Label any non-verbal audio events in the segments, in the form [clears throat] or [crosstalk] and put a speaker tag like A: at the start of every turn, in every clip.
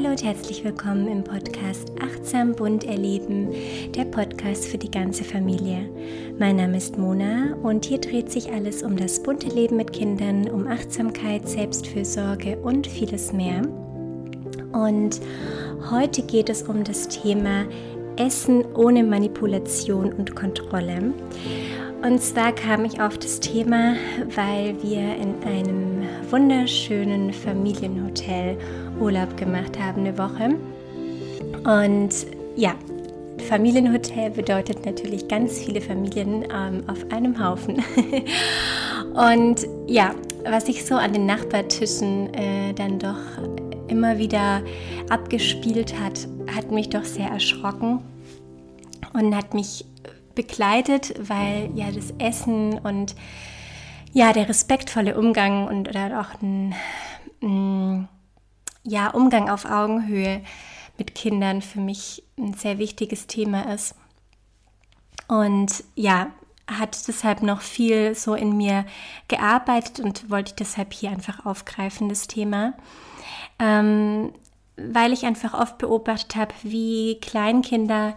A: Hallo und herzlich willkommen im Podcast Achtsam bunt erleben, der Podcast für die ganze Familie. Mein Name ist Mona und hier dreht sich alles um das bunte Leben mit Kindern, um Achtsamkeit, Selbstfürsorge und vieles mehr. Und heute geht es um das Thema Essen ohne Manipulation und Kontrolle. Und zwar kam ich auf das Thema, weil wir in einem wunderschönen Familienhotel Urlaub gemacht haben, eine Woche. Und ja, Familienhotel bedeutet natürlich ganz viele Familien ähm, auf einem Haufen. [laughs] Und ja, was sich so an den Nachbartischen äh, dann doch immer wieder abgespielt hat, hat mich doch sehr erschrocken und hat mich begleitet, weil ja das Essen und ja der respektvolle Umgang und oder auch ein, ein ja, Umgang auf Augenhöhe mit Kindern für mich ein sehr wichtiges Thema ist. Und ja, hat deshalb noch viel so in mir gearbeitet und wollte ich deshalb hier einfach aufgreifen, das Thema. Ähm, weil ich einfach oft beobachtet habe, wie Kleinkinder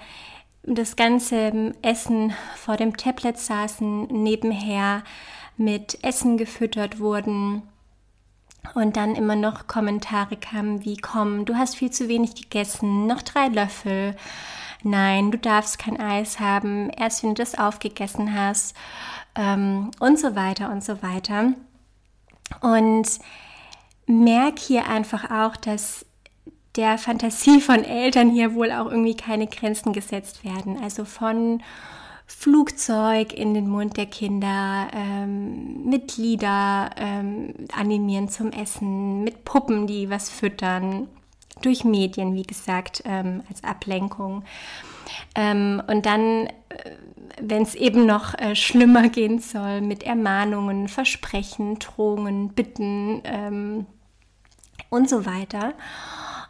A: das ganze Essen vor dem Tablet saßen, nebenher mit Essen gefüttert wurden und dann immer noch Kommentare kamen wie, komm, du hast viel zu wenig gegessen, noch drei Löffel. Nein, du darfst kein Eis haben, erst wenn du das aufgegessen hast ähm, und so weiter und so weiter. Und merk hier einfach auch, dass der Fantasie von Eltern hier wohl auch irgendwie keine Grenzen gesetzt werden. Also von Flugzeug in den Mund der Kinder, ähm, mit Lieder ähm, animieren zum Essen, mit Puppen, die was füttern, durch Medien, wie gesagt, ähm, als Ablenkung. Ähm, und dann, äh, wenn es eben noch äh, schlimmer gehen soll, mit Ermahnungen, Versprechen, Drohungen, Bitten ähm, und so weiter.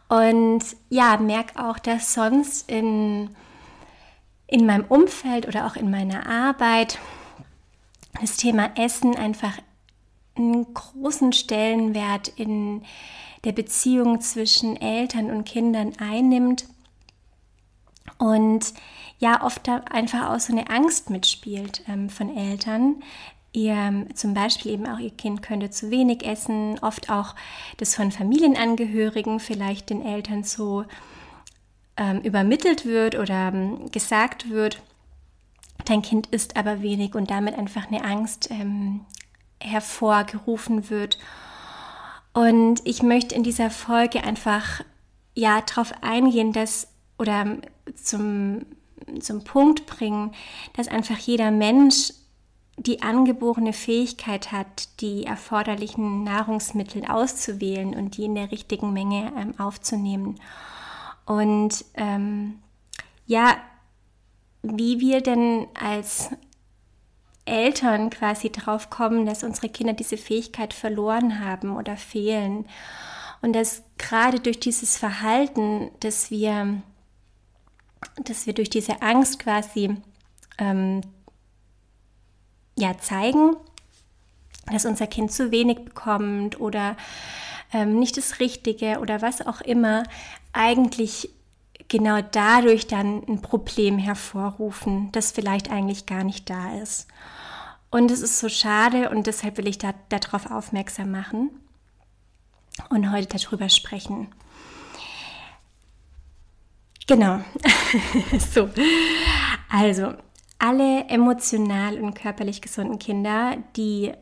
A: Und ja, merke auch, dass sonst in in meinem Umfeld oder auch in meiner Arbeit das Thema Essen einfach einen großen Stellenwert in der Beziehung zwischen Eltern und Kindern einnimmt und ja oft einfach auch so eine Angst mitspielt ähm, von Eltern. Ihr zum Beispiel eben auch ihr Kind könnte zu wenig essen, oft auch das von Familienangehörigen vielleicht den Eltern so ähm, übermittelt wird oder ähm, gesagt wird, dein Kind isst aber wenig und damit einfach eine Angst ähm, hervorgerufen wird. Und ich möchte in dieser Folge einfach ja darauf eingehen, dass oder ähm, zum, zum Punkt bringen, dass einfach jeder Mensch die angeborene Fähigkeit hat, die erforderlichen Nahrungsmittel auszuwählen und die in der richtigen Menge ähm, aufzunehmen. Und ähm, ja, wie wir denn als Eltern quasi drauf kommen, dass unsere Kinder diese Fähigkeit verloren haben oder fehlen. Und dass gerade durch dieses Verhalten, dass wir, dass wir durch diese Angst quasi ähm, ja, zeigen, dass unser Kind zu wenig bekommt oder ähm, nicht das Richtige oder was auch immer, eigentlich genau dadurch dann ein Problem hervorrufen, das vielleicht eigentlich gar nicht da ist. Und es ist so schade und deshalb will ich da, darauf aufmerksam machen und heute darüber sprechen. Genau. [laughs] so. Also, alle emotional und körperlich gesunden Kinder, die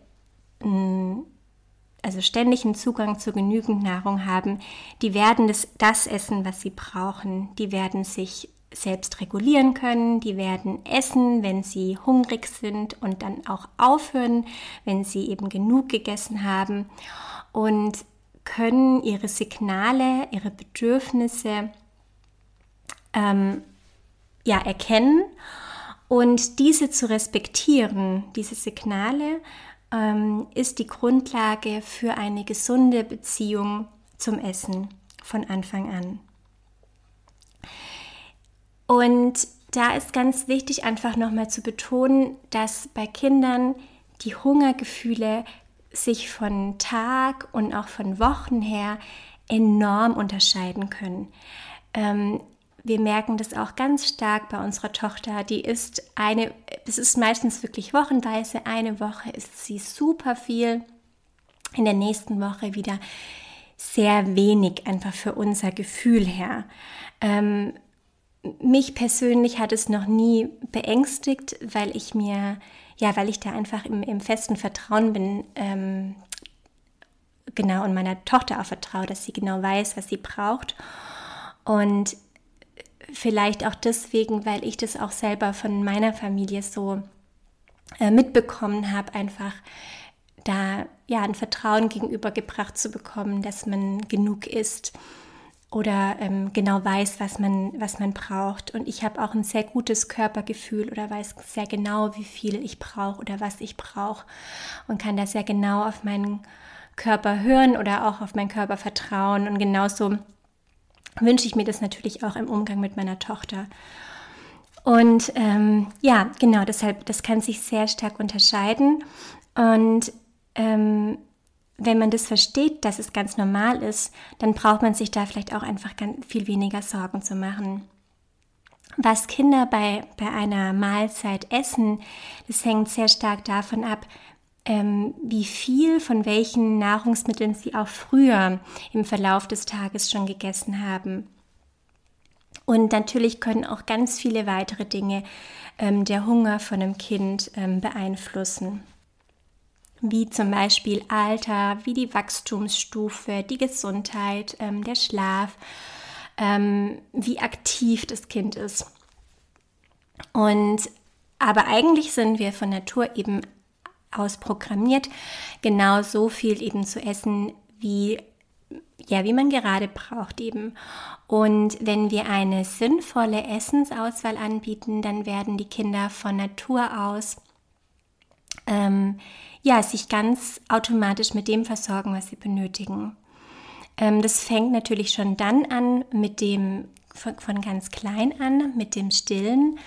A: mm, also ständigen Zugang zu genügend Nahrung haben, die werden das, das essen, was sie brauchen. Die werden sich selbst regulieren können, die werden essen, wenn sie hungrig sind und dann auch aufhören, wenn sie eben genug gegessen haben und können ihre Signale, ihre Bedürfnisse ähm, ja, erkennen und diese zu respektieren, diese Signale ähm, ist die Grundlage für eine gesunde Beziehung zum Essen von Anfang an. Und da ist ganz wichtig einfach nochmal zu betonen, dass bei Kindern die Hungergefühle sich von Tag und auch von Wochen her enorm unterscheiden können. Ähm, wir merken das auch ganz stark bei unserer Tochter. Die ist eine, es ist meistens wirklich wochenweise. Eine Woche ist sie super viel. In der nächsten Woche wieder sehr wenig, einfach für unser Gefühl her. Ähm, mich persönlich hat es noch nie beängstigt, weil ich mir, ja, weil ich da einfach im, im festen Vertrauen bin, ähm, genau, und meiner Tochter auch vertraue, dass sie genau weiß, was sie braucht. Und vielleicht auch deswegen, weil ich das auch selber von meiner Familie so äh, mitbekommen habe, einfach da ja ein Vertrauen gegenübergebracht zu bekommen, dass man genug ist oder ähm, genau weiß, was man, was man braucht. Und ich habe auch ein sehr gutes Körpergefühl oder weiß sehr genau, wie viel ich brauche oder was ich brauche und kann da sehr genau auf meinen Körper hören oder auch auf meinen Körper vertrauen. Und genauso wünsche ich mir das natürlich auch im Umgang mit meiner Tochter. Und ähm, ja, genau, deshalb, das kann sich sehr stark unterscheiden. Und ähm, wenn man das versteht, dass es ganz normal ist, dann braucht man sich da vielleicht auch einfach ganz viel weniger Sorgen zu machen. Was Kinder bei, bei einer Mahlzeit essen, das hängt sehr stark davon ab, ähm, wie viel von welchen Nahrungsmitteln sie auch früher im Verlauf des Tages schon gegessen haben. Und natürlich können auch ganz viele weitere Dinge ähm, der Hunger von einem Kind ähm, beeinflussen wie zum Beispiel Alter, wie die Wachstumsstufe, die Gesundheit, ähm, der Schlaf, ähm, wie aktiv das Kind ist. Und aber eigentlich sind wir von Natur eben ausprogrammiert, genau so viel eben zu essen, wie ja, wie man gerade braucht eben. Und wenn wir eine sinnvolle Essensauswahl anbieten, dann werden die Kinder von Natur aus ähm, ja, sich ganz automatisch mit dem versorgen, was sie benötigen. Ähm, das fängt natürlich schon dann an mit dem von, ganz klein an mit dem Stillen.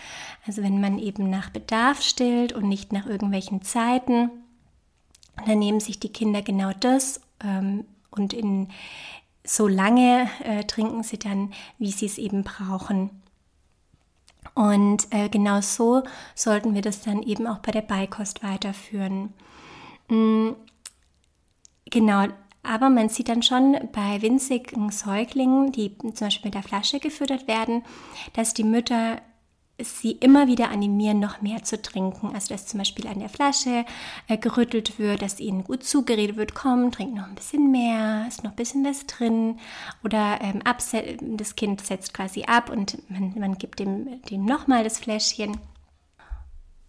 A: Also wenn man eben nach Bedarf stillt und nicht nach irgendwelchen Zeiten, dann nehmen sich die Kinder genau das ähm, und in so lange äh, trinken sie dann, wie sie es eben brauchen. Und äh, genau so sollten wir das dann eben auch bei der Beikost weiterführen. Mhm, genau, aber man sieht dann schon bei winzigen Säuglingen, die zum Beispiel mit der Flasche gefüttert werden, dass die Mütter sie immer wieder animieren, noch mehr zu trinken. Also dass zum Beispiel an der Flasche äh, gerüttelt wird, dass ihnen gut zugeredet wird, komm, trink noch ein bisschen mehr, ist noch ein bisschen was drin. Oder ähm, das Kind setzt quasi ab und man, man gibt dem, dem nochmal das Fläschchen.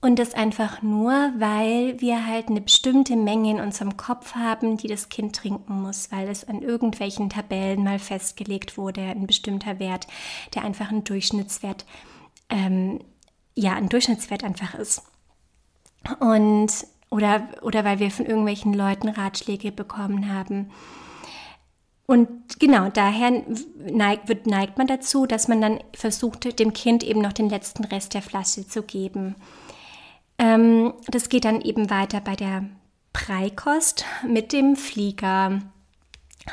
A: Und das einfach nur, weil wir halt eine bestimmte Menge in unserem Kopf haben, die das Kind trinken muss, weil es an irgendwelchen Tabellen mal festgelegt wurde, ein bestimmter Wert, der einfach ein Durchschnittswert ähm, ja ein Durchschnittswert einfach ist. Und oder, oder weil wir von irgendwelchen Leuten Ratschläge bekommen haben. Und genau, daher neigt, wird, neigt man dazu, dass man dann versucht, dem Kind eben noch den letzten Rest der Flasche zu geben. Ähm, das geht dann eben weiter bei der Preikost mit dem Flieger,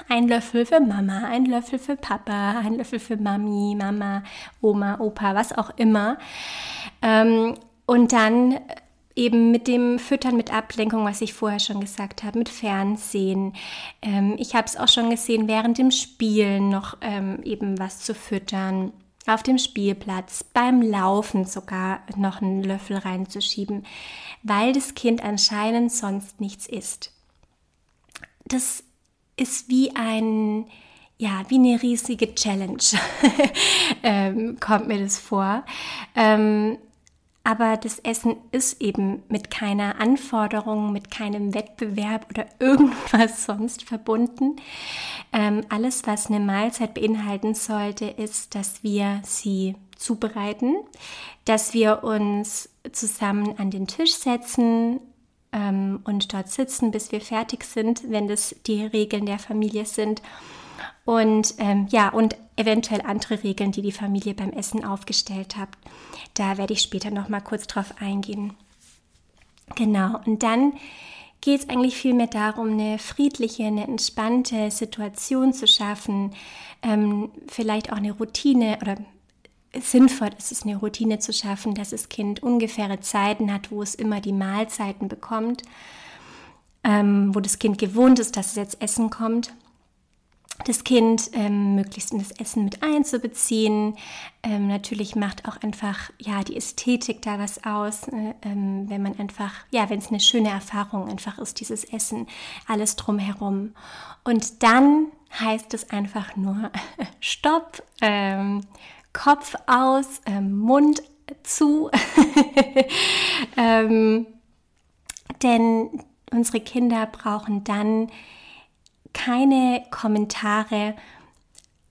A: ein Löffel für Mama, ein Löffel für Papa, ein Löffel für Mami, Mama, Oma, Opa, was auch immer. Ähm, und dann eben mit dem Füttern mit Ablenkung, was ich vorher schon gesagt habe, mit Fernsehen. Ähm, ich habe es auch schon gesehen, während dem Spielen noch ähm, eben was zu füttern. Auf dem Spielplatz, beim Laufen sogar noch einen Löffel reinzuschieben, weil das Kind anscheinend sonst nichts isst. Das ist wie ein, ja, wie eine riesige Challenge, [laughs] ähm, kommt mir das vor. Ähm, aber das Essen ist eben mit keiner Anforderung, mit keinem Wettbewerb oder [laughs] irgendwas sonst verbunden. Ähm, alles, was eine Mahlzeit beinhalten sollte, ist, dass wir sie zubereiten, dass wir uns zusammen an den Tisch setzen, ähm, und dort sitzen, bis wir fertig sind, wenn das die Regeln der Familie sind. Und ähm, ja, und eventuell andere Regeln, die die Familie beim Essen aufgestellt hat. Da werde ich später noch mal kurz drauf eingehen. Genau, und dann geht es eigentlich vielmehr darum, eine friedliche, eine entspannte Situation zu schaffen, ähm, vielleicht auch eine Routine oder sinnvoll ist es, eine Routine zu schaffen, dass das Kind ungefähre Zeiten hat, wo es immer die Mahlzeiten bekommt, ähm, wo das Kind gewohnt ist, dass es jetzt Essen kommt das Kind ähm, möglichst in das Essen mit einzubeziehen. Ähm, natürlich macht auch einfach ja die Ästhetik da was aus, äh, ähm, wenn man einfach ja, wenn es eine schöne Erfahrung einfach ist, dieses Essen, alles drumherum. Und dann heißt es einfach nur [laughs] Stopp, ähm, Kopf aus, ähm, Mund zu, [laughs] ähm, denn unsere Kinder brauchen dann keine Kommentare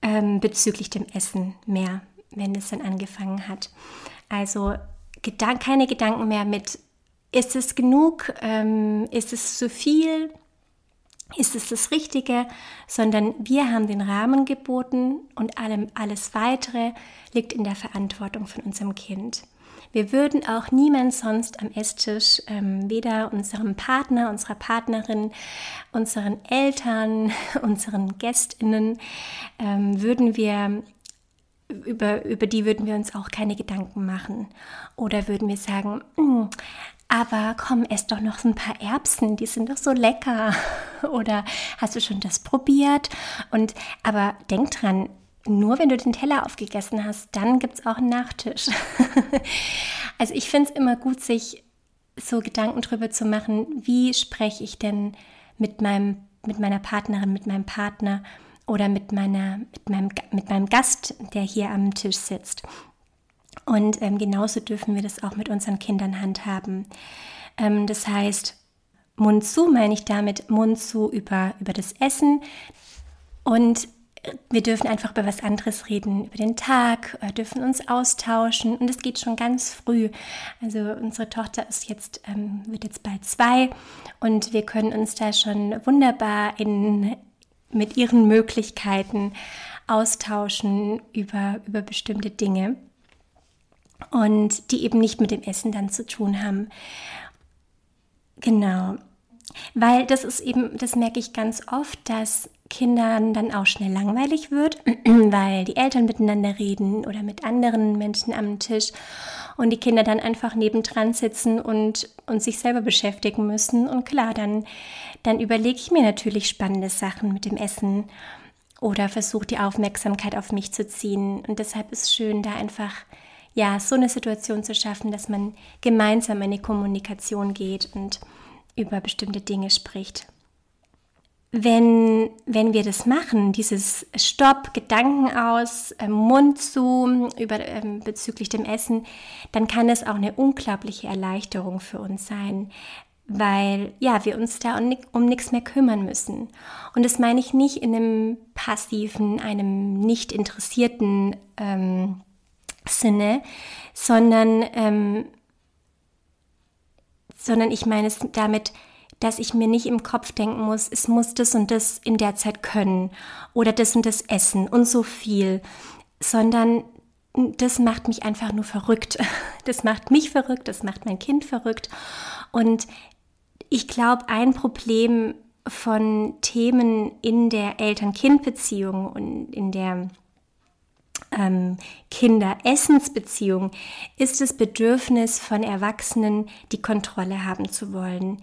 A: ähm, bezüglich dem Essen mehr, wenn es dann angefangen hat. Also Gedan keine Gedanken mehr mit, ist es genug, ähm, ist es zu viel, ist es das Richtige, sondern wir haben den Rahmen geboten und allem, alles Weitere liegt in der Verantwortung von unserem Kind. Wir würden auch niemand sonst am Esstisch, ähm, weder unserem Partner, unserer Partnerin, unseren Eltern, [laughs] unseren Gästinnen, ähm, würden wir über, über die würden wir uns auch keine Gedanken machen. Oder würden wir sagen, hm, aber komm, ess doch noch ein paar Erbsen, die sind doch so lecker. [laughs] Oder hast du schon das probiert? Und aber denk dran, nur wenn du den Teller aufgegessen hast, dann gibt es auch einen Nachtisch. [laughs] also ich finde es immer gut, sich so Gedanken darüber zu machen, wie spreche ich denn mit, meinem, mit meiner Partnerin, mit meinem Partner oder mit, meiner, mit, meinem, mit meinem Gast, der hier am Tisch sitzt. Und ähm, genauso dürfen wir das auch mit unseren Kindern handhaben. Ähm, das heißt, Mund zu meine ich damit Mund zu über, über das Essen und wir dürfen einfach über was anderes reden, über den Tag, äh, dürfen uns austauschen und es geht schon ganz früh. Also unsere Tochter ist jetzt, ähm, wird jetzt bald zwei und wir können uns da schon wunderbar in, mit ihren Möglichkeiten austauschen über, über bestimmte Dinge und die eben nicht mit dem Essen dann zu tun haben. Genau. Weil das ist eben, das merke ich ganz oft, dass Kindern dann auch schnell langweilig wird, [clears throat] weil die Eltern miteinander reden oder mit anderen Menschen am Tisch und die Kinder dann einfach nebendran sitzen und, und sich selber beschäftigen müssen. Und klar, dann, dann überlege ich mir natürlich spannende Sachen mit dem Essen oder versuche die Aufmerksamkeit auf mich zu ziehen. Und deshalb ist es schön, da einfach ja so eine Situation zu schaffen, dass man gemeinsam in die Kommunikation geht und über bestimmte Dinge spricht. Wenn, wenn wir das machen, dieses Stopp, Gedanken aus, äh, Mund zu über, äh, bezüglich dem Essen, dann kann es auch eine unglaubliche Erleichterung für uns sein, weil ja, wir uns da um, um nichts mehr kümmern müssen. Und das meine ich nicht in einem passiven, einem nicht interessierten ähm, Sinne, sondern ähm, sondern ich meine es damit, dass ich mir nicht im Kopf denken muss, es muss das und das in der Zeit können oder das und das essen und so viel, sondern das macht mich einfach nur verrückt. [laughs] Das macht mich verrückt, das macht mein Kind verrückt. Und ich glaube, ein Problem von Themen in der Eltern-Kind-Beziehung und in der ähm, Kinder-Essensbeziehung ist das Bedürfnis von Erwachsenen, die Kontrolle haben zu wollen.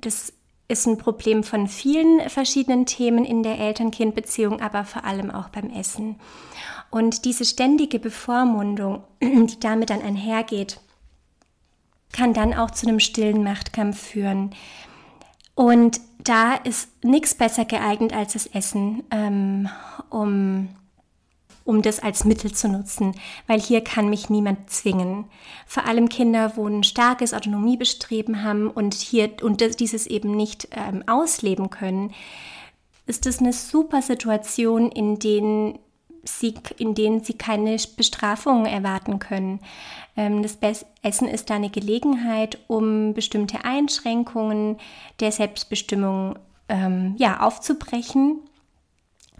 A: Das ist ein Problem von vielen verschiedenen Themen in der Eltern-Kind-Beziehung, aber vor allem auch beim Essen. Und diese ständige Bevormundung, [clears throat] die damit dann einhergeht, kann dann auch zu einem stillen Machtkampf führen. Und da ist nichts besser geeignet als das Essen, ähm, um um das als Mittel zu nutzen, weil hier kann mich niemand zwingen. Vor allem Kinder, wo ein starkes Autonomiebestreben haben und hier und dieses eben nicht ähm, ausleben können, ist das eine super Situation, in denen sie, in denen sie keine Bestrafung erwarten können. Ähm, das Essen ist da eine Gelegenheit, um bestimmte Einschränkungen der Selbstbestimmung ähm, ja, aufzubrechen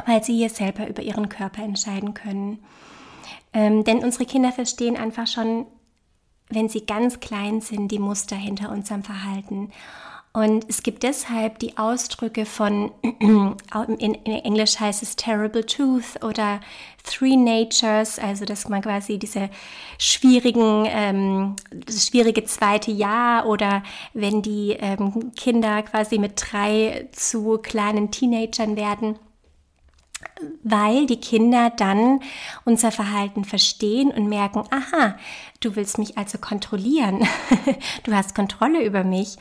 A: weil sie hier selber über ihren Körper entscheiden können. Ähm, denn unsere Kinder verstehen einfach schon, wenn sie ganz klein sind, die Muster hinter unserem Verhalten. Und es gibt deshalb die Ausdrücke von, [clears throat] in, Englisch heißt es Terrible Tooth oder Three Natures, also dass man quasi diese schwierigen, ähm, das schwierige zweite Jahr oder wenn die ähm, Kinder quasi mit drei zu kleinen Teenagern werden weil die Kinder dann unser Verhalten verstehen und merken, aha, du willst mich also kontrollieren, [laughs] du hast Kontrolle über mich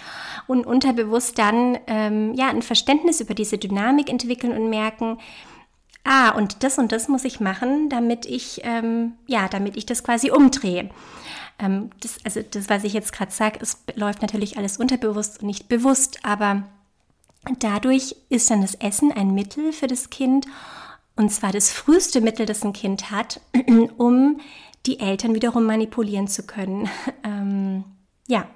A: und unterbewusst dann ähm, ja ein Verständnis über diese Dynamik entwickeln und merken, ah, und das und das muss ich machen, damit ich ähm, ja, damit ich das quasi umdrehe. Ähm, das, also das, was ich jetzt gerade sage, es läuft natürlich alles unterbewusst und nicht bewusst, aber dadurch ist dann das Essen ein Mittel für das Kind und zwar das früheste Mittel, das ein Kind hat, [clears throat] um die Eltern wiederum manipulieren zu können. [laughs] Ähm, ja,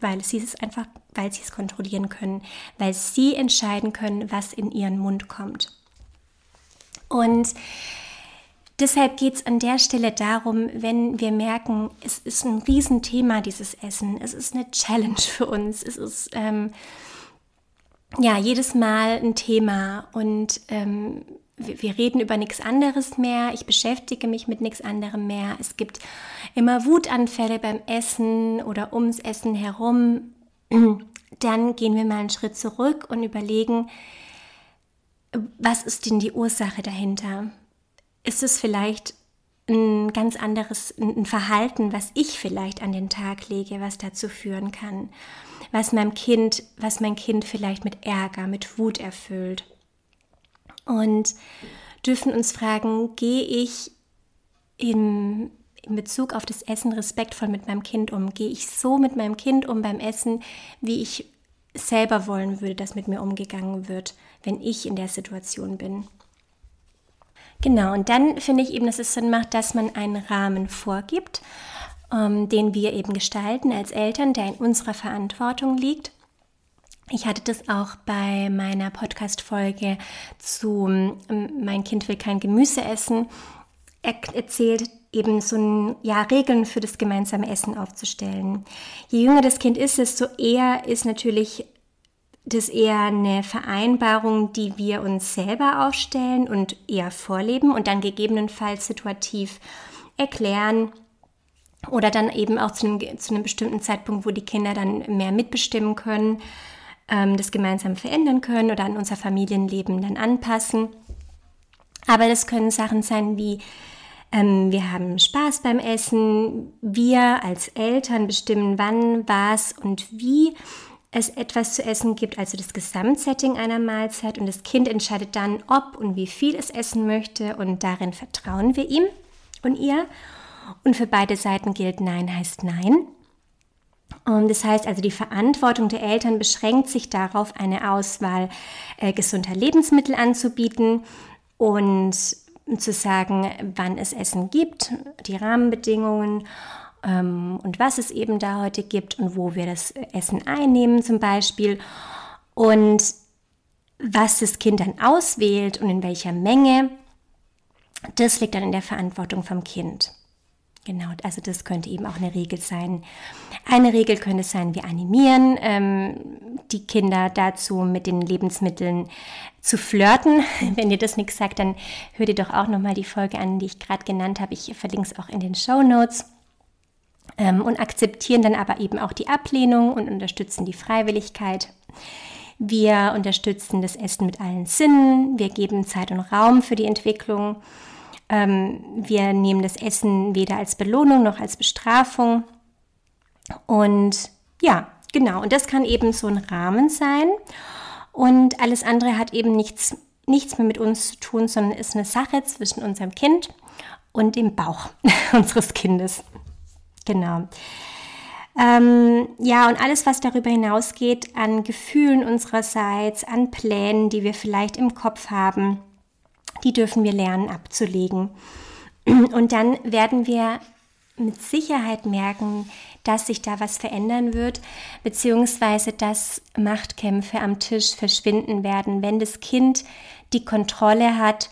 A: weil sie es einfach, weil sie es kontrollieren können, weil sie entscheiden können, was in ihren Mund kommt. Und deshalb geht es an der Stelle darum, wenn wir merken, es ist ein Riesenthema, dieses Essen, es ist eine Challenge für uns, es ist ähm, ja jedes Mal ein Thema und ähm, wir reden über nichts anderes mehr, ich beschäftige mich mit nichts anderem mehr. Es gibt immer Wutanfälle beim Essen oder ums Essen herum. [clears throat] Dann gehen wir mal einen Schritt zurück und überlegen, was ist denn die Ursache dahinter? Ist es vielleicht ein ganz anderes ein Verhalten, was ich vielleicht an den Tag lege, was dazu führen kann, was meinem Kind, was mein Kind vielleicht mit Ärger, mit Wut erfüllt und dürfen uns fragen, gehe ich in, in Bezug auf das Essen respektvoll mit meinem Kind um? Gehe ich so mit meinem Kind um beim Essen, wie ich selber wollen würde, dass mit mir umgegangen wird, wenn ich in der Situation bin? Genau, und dann finde ich eben, dass es Sinn macht, dass man einen Rahmen vorgibt, ähm, den wir eben gestalten als Eltern, der in unserer Verantwortung liegt. Ich hatte das auch bei meiner Podcast-Folge zu ähm, Mein Kind will kein Gemüse essen erzählt, eben so ein, ja, Regeln für das gemeinsame Essen aufzustellen. Je jünger das Kind ist, desto eher ist natürlich das eher eine Vereinbarung, die wir uns selber aufstellen und eher vorleben und dann gegebenenfalls situativ erklären oder dann eben auch zu einem, zu einem bestimmten Zeitpunkt, wo die Kinder dann mehr mitbestimmen können ähm, das gemeinsam verändern können oder an unser Familienleben dann anpassen. Aber das können Sachen sein wie, ähm, wir haben Spaß beim Essen, wir als Eltern bestimmen wann, was und wie es etwas zu essen gibt, also das Gesamtsetting einer Mahlzeit und das Kind entscheidet dann, ob und wie viel es essen möchte und darin vertrauen wir ihm und ihr. Und für beide Seiten gilt Nein heißt Nein. Das heißt also, die Verantwortung der Eltern beschränkt sich darauf, eine Auswahl äh, gesunder Lebensmittel anzubieten und zu sagen, wann es Essen gibt, die Rahmenbedingungen ähm, und was es eben da heute gibt und wo wir das Essen einnehmen zum Beispiel und was das Kind dann auswählt und in welcher Menge, das liegt dann in der Verantwortung vom Kind. Genau, also das könnte eben auch eine Regel sein. Eine Regel könnte sein, wir animieren ähm, die Kinder dazu, mit den Lebensmitteln zu flirten. [laughs] Wenn dir das nichts sagt, dann hör dir doch auch nochmal die Folge an, die ich gerade genannt habe. Ich verlinke es auch in den Show Notes. Ähm, und akzeptieren dann aber eben auch die Ablehnung und unterstützen die Freiwilligkeit. Wir unterstützen das Essen mit allen Sinnen. Wir geben Zeit und Raum für die Entwicklung. Ähm, wir nehmen das Essen weder als Belohnung noch als Bestrafung. Und ja, genau. Und das kann eben so ein Rahmen sein. Und alles andere hat eben nichts, nichts mehr mit uns zu tun, sondern ist eine Sache zwischen unserem Kind und dem Bauch [laughs] unseres Kindes. Genau. Ähm, ja, und alles, was darüber hinausgeht an Gefühlen unsererseits, an Plänen, die wir vielleicht im Kopf haben, die dürfen wir lernen abzulegen. Und dann werden wir mit Sicherheit merken, dass sich da was verändern wird, beziehungsweise dass Machtkämpfe am Tisch verschwinden werden, wenn das Kind die Kontrolle hat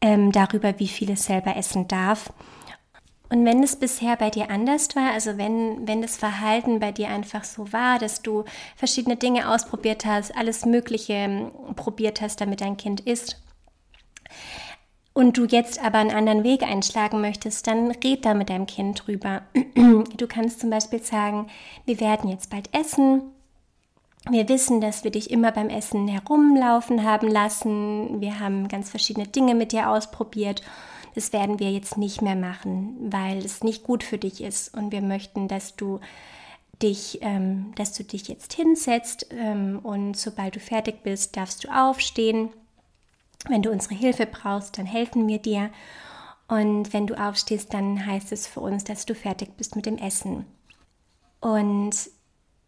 A: ähm, darüber, wie viel es selber essen darf. Und wenn es bisher bei dir anders war, also wenn, wenn das Verhalten bei dir einfach so war, dass du verschiedene Dinge ausprobiert hast, alles Mögliche ähm, probiert hast, damit dein Kind isst, und du jetzt aber einen anderen Weg einschlagen möchtest, dann red da mit deinem Kind drüber. [clears throat] Du kannst zum Beispiel sagen, wir werden jetzt bald essen. Wir wissen, dass wir dich immer beim Essen herumlaufen haben lassen. Wir haben ganz verschiedene Dinge mit dir ausprobiert. Das werden wir jetzt nicht mehr machen, weil es nicht gut für dich ist. Und wir möchten, dass du dich, ähm, dass du dich jetzt hinsetzt ähm, und sobald du fertig bist, darfst du aufstehen wenn du unsere Hilfe brauchst, dann helfen wir dir. Und wenn du aufstehst, dann heißt es für uns, dass du fertig bist mit dem Essen. Und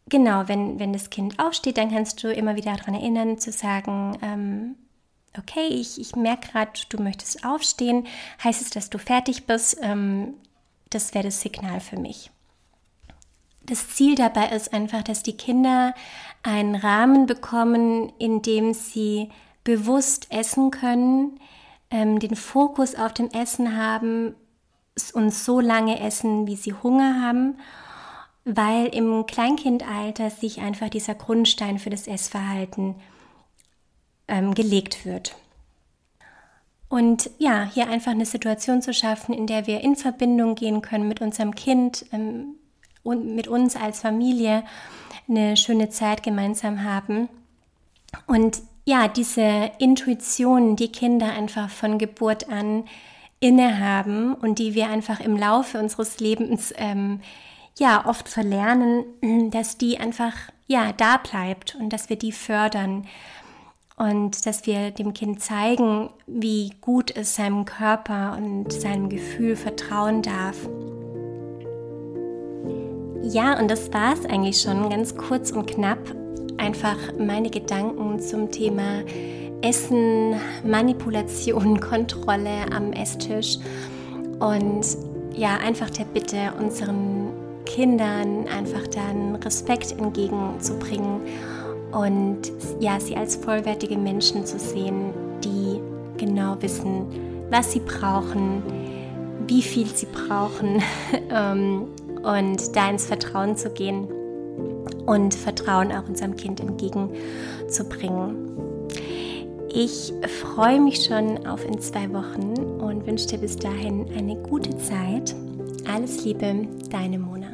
A: genau, wenn, wenn das Kind aufsteht, dann kannst du immer wieder daran erinnern, zu sagen, ähm, okay, ich, ich merke gerade, du möchtest aufstehen. Heißt es, dass du fertig bist? Ähm, das wäre das Signal für mich. Das Ziel dabei ist einfach, dass die Kinder einen Rahmen bekommen, in dem sie bewusst essen können, ähm, den Fokus auf dem Essen haben und so lange essen, wie sie Hunger haben, weil im Kleinkindalter sich einfach dieser Grundstein für das Essverhalten ähm, gelegt wird. Und ja, hier einfach eine Situation zu schaffen, in der wir in Verbindung gehen können mit unserem Kind ähm, und mit uns als Familie eine schöne Zeit gemeinsam haben. Und ja, diese Intuition, die Kinder einfach von Geburt an innehaben und die wir einfach im Laufe unseres Lebens ähm, ja oft verlernen, [clears throat] dass die einfach ja da bleibt und dass wir die fördern und dass wir dem Kind zeigen, wie gut es seinem Körper und seinem Gefühl vertrauen darf. Ja, und das war es eigentlich schon ganz kurz und knapp einfach meine Gedanken zum Thema Essen, Manipulation, [laughs] Kontrolle am Esstisch. Und ja, einfach der Bitte, unseren Kindern einfach dann Respekt entgegenzubringen und ja, sie als vollwertige Menschen zu sehen, die genau wissen, was sie brauchen, wie viel sie brauchen [laughs] ähm, und da ins Vertrauen zu gehen und Vertrauen auch unserem Kind entgegenzubringen. Ich freue mich schon auf in zwei Wochen und wünsche dir bis dahin eine gute Zeit. Alles Liebe, deine Mona.